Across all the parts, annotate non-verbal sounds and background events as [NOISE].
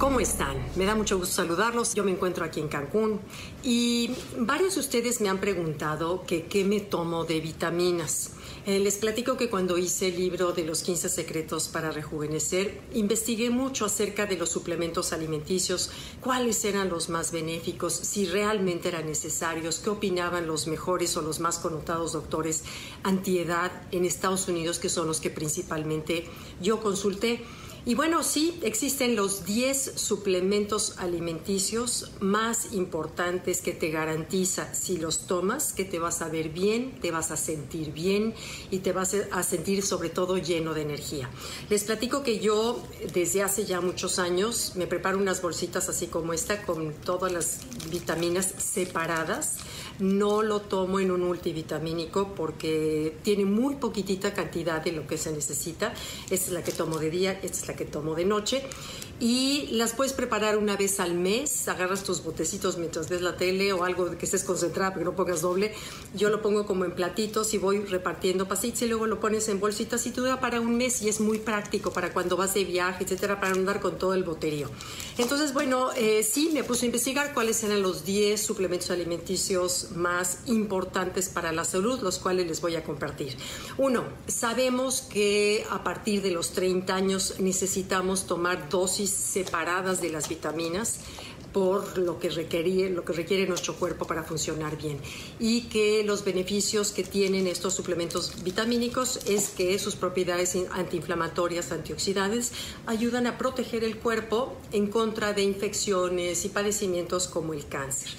¿Cómo están? Me da mucho gusto saludarlos. Yo me encuentro aquí en Cancún y varios de ustedes me han preguntado qué me tomo de vitaminas. Eh, les platico que cuando hice el libro de los 15 secretos para rejuvenecer, investigué mucho acerca de los suplementos alimenticios, cuáles eran los más benéficos, si realmente eran necesarios, qué opinaban los mejores o los más connotados doctores antiedad en Estados Unidos, que son los que principalmente yo consulté. Y bueno, sí, existen los 10 suplementos alimenticios más importantes que te garantiza si los tomas, que te vas a ver bien, te vas a sentir bien y te vas a sentir sobre todo lleno de energía. Les platico que yo desde hace ya muchos años me preparo unas bolsitas así como esta con todas las vitaminas separadas no lo tomo en un multivitamínico porque tiene muy poquitita cantidad de lo que se necesita. Esta es la que tomo de día, esta es la que tomo de noche y las puedes preparar una vez al mes. Agarras tus botecitos mientras ves la tele o algo que estés concentrada, pero no pongas doble. Yo lo pongo como en platitos y voy repartiendo pasitos y luego lo pones en bolsitas y dura para un mes y es muy práctico para cuando vas de viaje, etcétera, para andar con todo el boterío. Entonces, bueno, eh, sí, me puse a investigar cuáles eran los 10 suplementos alimenticios más importantes para la salud, los cuales les voy a compartir. Uno, sabemos que a partir de los 30 años necesitamos tomar dosis separadas de las vitaminas por lo que, requiere, lo que requiere nuestro cuerpo para funcionar bien. Y que los beneficios que tienen estos suplementos vitamínicos es que sus propiedades antiinflamatorias, antioxidantes, ayudan a proteger el cuerpo en contra de infecciones y padecimientos como el cáncer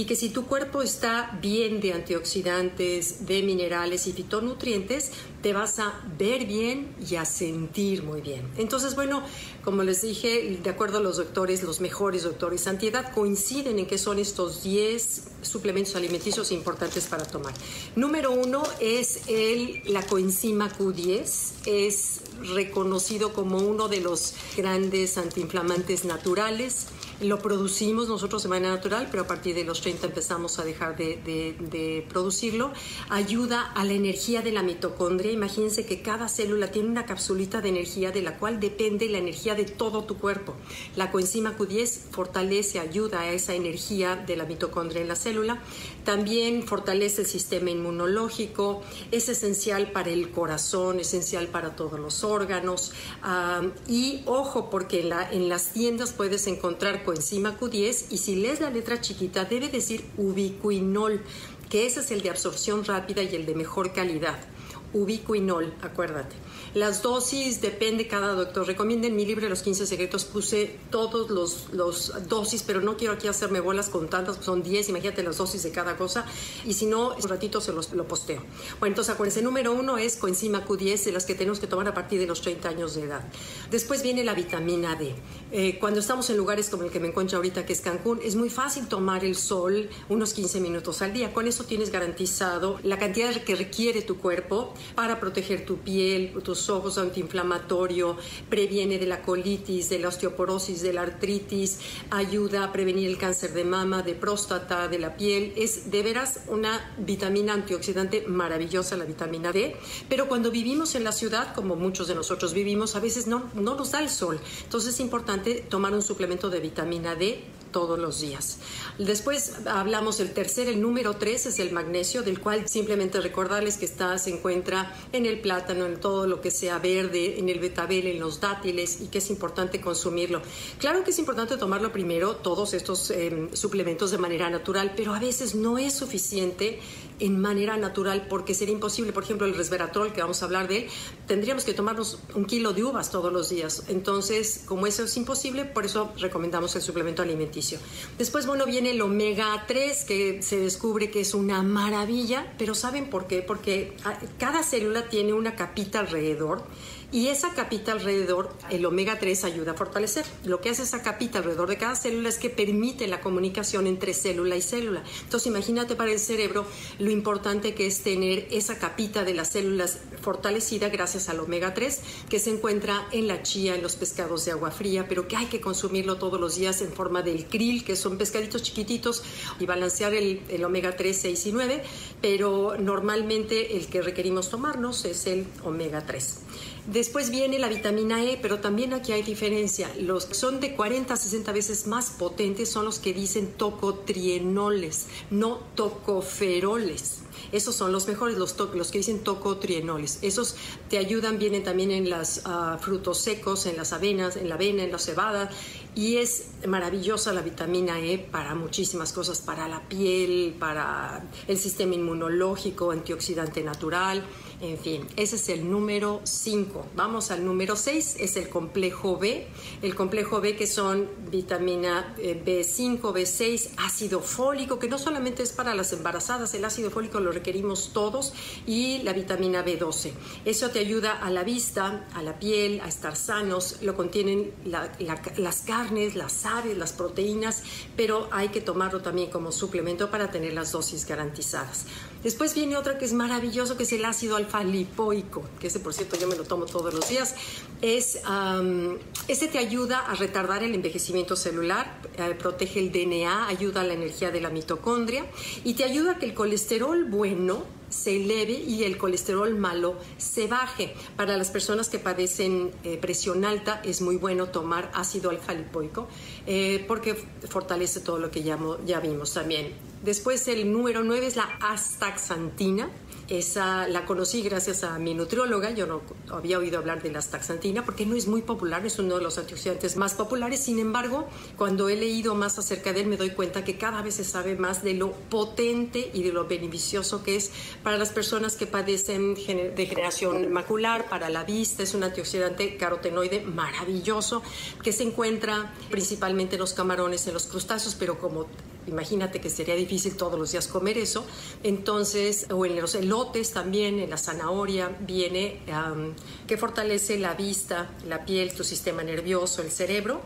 y que si tu cuerpo está bien de antioxidantes, de minerales y fitonutrientes, te vas a ver bien y a sentir muy bien. Entonces, bueno, como les dije, de acuerdo a los doctores, los mejores doctores antiedad coinciden en que son estos 10 suplementos alimenticios importantes para tomar. Número uno es el, la coenzima Q10, es reconocido como uno de los grandes antiinflamantes naturales lo producimos nosotros de manera natural, pero a partir de los 30 empezamos a dejar de, producirlo. Ayuda a la energía de la mitocondria. Imagínense que cada célula tiene una capsulita de energía de la cual depende la energía de todo tu cuerpo. La coenzima Q10 fortalece, ayuda a esa energía de la mitocondria en la célula. También fortalece el sistema inmunológico. Es esencial para el corazón, esencial para todos los órganos. Ah, y ojo, porque en, en las tiendas puedes encontrar coenzima Q10 y si lees la letra chiquita debe decir ubiquinol, que ese es el de absorción rápida y el de mejor calidad. Ubiquinol, acuérdate. Las dosis depende cada doctor. Recomienda en mi libro Los 15 secretos puse todos los, los dosis, pero no quiero aquí hacerme bolas con tantas, son 10, imagínate las dosis de cada cosa. Y si no, un ratito se los lo posteo. Bueno, entonces acuérdense, número uno es coenzima Q10, de las que tenemos que tomar a partir de los 30 años de edad. Después viene la vitamina D. Eh, cuando estamos en lugares como el que me encuentro ahorita, que es Cancún, es muy fácil tomar el sol unos 15 minutos al día. Con eso tienes garantizado la cantidad que requiere tu cuerpo para proteger tu piel, tus ojos, antiinflamatorio, previene de la colitis, de la osteoporosis, de la artritis, ayuda a prevenir el cáncer de mama, de próstata, de la piel. Es de veras una vitamina antioxidante maravillosa, la vitamina D. Pero cuando vivimos en la ciudad, como muchos de nosotros vivimos, a veces no, no nos da el sol. Entonces es importante tomar un suplemento de vitamina D todos los días. Después hablamos del tercer, el número tres es el magnesio, del cual simplemente recordarles que está, se encuentra en el plátano, en todo lo que sea verde, en el betabel, en los dátiles y que es importante consumirlo. Claro que es importante tomarlo primero, todos estos em, suplementos de manera natural, pero a veces no es suficiente en manera natural porque sería imposible. Por ejemplo, el resveratrol, que vamos a hablar de él, tendríamos que tomarnos un kilo de uvas todos los días. Entonces, como eso es imposible, por eso recomendamos el suplemento alimenticio. Después, bueno, viene el omega 3, que se descubre que es una maravilla, pero ¿saben por qué? Porque ah, cada célula tiene una capita alrededor y esa capita alrededor, el omega 3 ayuda a fortalecer. Lo que hace esa capita alrededor de cada célula es que permite la comunicación entre célula y célula. Entonces imagínate para el cerebro lo importante que es tener esa capita de las células fortalecida gracias al omega 3 que se encuentra en la chía, en los pescados de agua fría, pero que hay que consumirlo todos los días en forma del krill, que son pescaditos chiquititos, y balancear el, omega 3, 6 y 9, pero normalmente el que requerimos tomarnos es el omega 3. Después viene la vitamina E, pero también aquí hay diferencia. Los que son de 40 a 60 veces más potentes son los que dicen tocotrienoles, no tocoferoles. Esos son los mejores, los, los que dicen tocotrienoles. Esos te ayudan, vienen también en los ah, frutos secos, en las avenas, en la avena, en la cebada. Y es maravillosa la vitamina E para muchísimas cosas, para la piel, para el sistema inmunológico, antioxidante natural. En fin, ese es el número 5. Vamos al número 6, es el complejo B. El complejo B que son vitamina B5, eh, B6, ácido fólico, que no solamente es para las embarazadas, el ácido fólico lo requerimos todos, y la vitamina B12. Eso te ayuda a la vista, a la piel, a estar sanos. Lo contienen las carnes, las aves, las proteínas, pero hay que tomarlo también como suplemento para tener las dosis garantizadas. Después viene otra que es maravilloso, que es el ácido alfa-lipoico, que ese por cierto yo me lo tomo todos los días. Es, este te ayuda a retardar el envejecimiento celular, eh, protege el DNA, ayuda a la energía de la mitocondria y te ayuda a que el colesterol bueno se eleve y el colesterol malo se baje. Para las personas que padecen eh, presión alta es muy bueno tomar ácido alfa-lipoico eh, porque fortalece todo lo que ya, ya vimos también. Después el número 9 es la astaxantina esa la conocí gracias a mi nutrióloga. Yo no había oído hablar de la astaxantina porque no es muy popular, es uno de los antioxidantes más populares. Sin embargo, cuando he leído más acerca de él, me doy cuenta que cada vez se sabe más de lo potente y de lo beneficioso que es para las personas que padecen degeneración macular, para la vista. Es un antioxidante carotenoide maravilloso que se encuentra principalmente en los camarones, en los crustáceos, pero como imagínate que sería difícil todos los días comer eso. Entonces, o en los elotes también, en la zanahoria, viene que fortalece la vista, la piel, tu sistema nervioso, el cerebro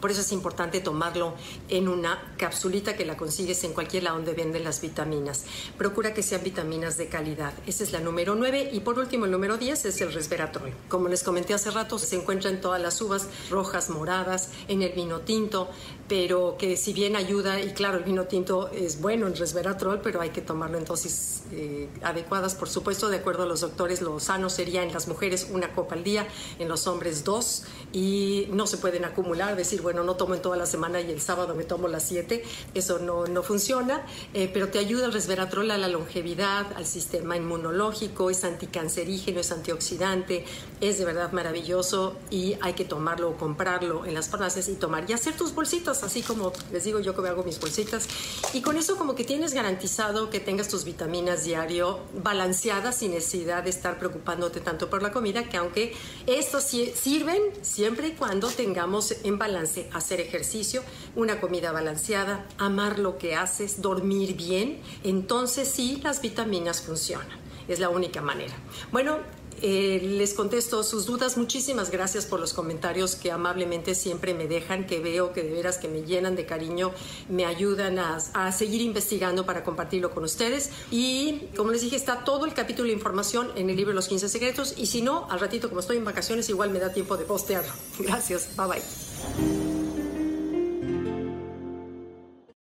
por eso es importante tomarlo en una capsulita que la consigues en cualquier lado donde venden las vitaminas. Procura que sean vitaminas de calidad. Esa es la número 9. Y por último, el número 10 es el resveratrol. Como les comenté hace rato, se encuentra en todas las uvas rojas, moradas, en el vino tinto, pero que si bien ayuda, y claro, el vino tinto es bueno en resveratrol, pero hay que tomarlo en dosis eh, adecuadas, por supuesto, de acuerdo a los doctores, lo sano sería en las mujeres una copa al día, en los hombres dos, y no se pueden acumular, decir, bueno, no tomo en toda la semana y el sábado me tomo las siete, eso no, no funciona, eh, pero te ayuda el resveratrol a la longevidad, al sistema inmunológico, es anticancerígeno, es antioxidante, es de verdad maravilloso y hay que tomarlo o comprarlo en las farmacias y tomar y hacer tus bolsitas, así como les digo yo que me hago mis bolsitas, y con eso como que tienes garantizado que tengas tus vitaminas diario balanceadas sin necesidad de estar preocupándote tanto por la comida, que aunque estos sirven siempre y cuando tengamos en balance hacer ejercicio, una comida balanceada, amar lo que haces, dormir bien, entonces sí las vitaminas funcionan. Es la única manera. Bueno, eh, les contesto sus dudas. Muchísimas gracias por los comentarios que amablemente siempre me dejan, que veo que de veras que me llenan de cariño, me ayudan a, a seguir investigando para compartirlo con ustedes. Y como les dije, está todo el capítulo de información en el libro Los 15 Secretos. Y si no, al ratito, como estoy en vacaciones, igual me da tiempo de postearlo. [LAUGHS] Gracias. Bye bye.